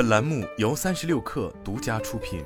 本栏目由三十六氪独家出品。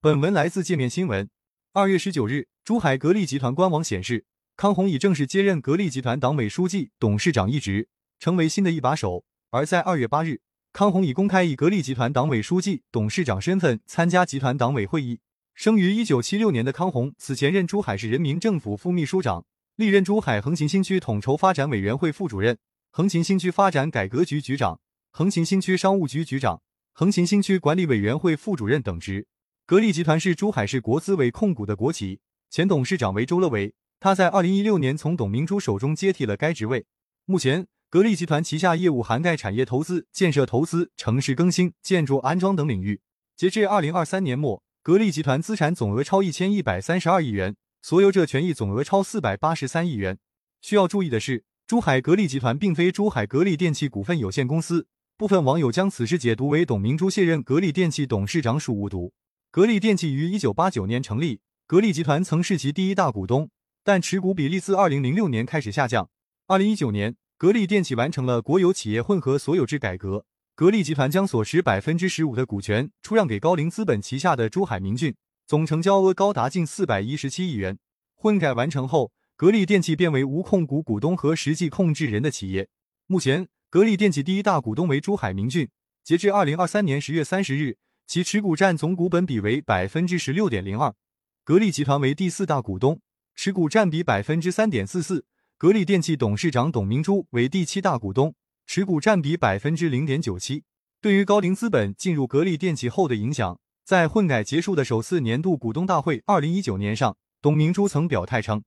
本文来自界面新闻。二月十九日，珠海格力集团官网显示，康宏已正式接任格力集团党委书记、董事长一职，成为新的一把手。而在二月八日，康宏已公开以格力集团党委书记、董事长身份参加集团党委会议。生于一九七六年的康宏，此前任珠海市人民政府副秘书长，历任珠海横琴新区统筹发展委员会副主任。横琴新区发展改革局局长、横琴新区商务局局长、横琴新区管理委员会副主任等职。格力集团是珠海市国资委控股的国企，前董事长为周乐伟，他在二零一六年从董明珠手中接替了该职位。目前，格力集团旗下业务涵盖产业投资、建设投资、城市更新、建筑安装等领域。截至二零二三年末，格力集团资产总额超一千一百三十二亿元，所有者权益总额超四百八十三亿元。需要注意的是。珠海格力集团并非珠海格力电器股份有限公司，部分网友将此事解读为董明珠卸任格力电器董事长属误读。格力电器于一九八九年成立，格力集团曾是其第一大股东，但持股比例自二零零六年开始下降。二零一九年，格力电器完成了国有企业混合所有制改革，格力集团将所持百分之十五的股权出让给高瓴资本旗下的珠海明骏，总成交额高达近四百一十七亿元。混改完成后。格力电器变为无控股股东和实际控制人的企业。目前，格力电器第一大股东为珠海明骏。截至二零二三年十月三十日，其持股占总股本比为百分之十六点零二。格力集团为第四大股东，持股占比百分之三点四四。格力电器董事长董明珠为第七大股东，持股占比百分之零点九七。对于高瓴资本进入格力电器后的影响，在混改结束的首次年度股东大会二零一九年上，董明珠曾表态称。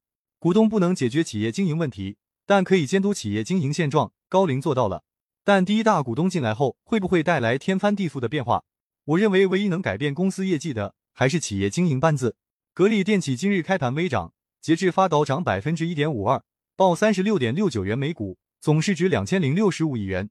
股东不能解决企业经营问题，但可以监督企业经营现状。高瓴做到了，但第一大股东进来后，会不会带来天翻地覆的变化？我认为，唯一能改变公司业绩的，还是企业经营班子。格力电器今日开盘微涨，截至发稿涨百分之一点五二，报三十六点六九元每股，总市值两千零六十五亿元。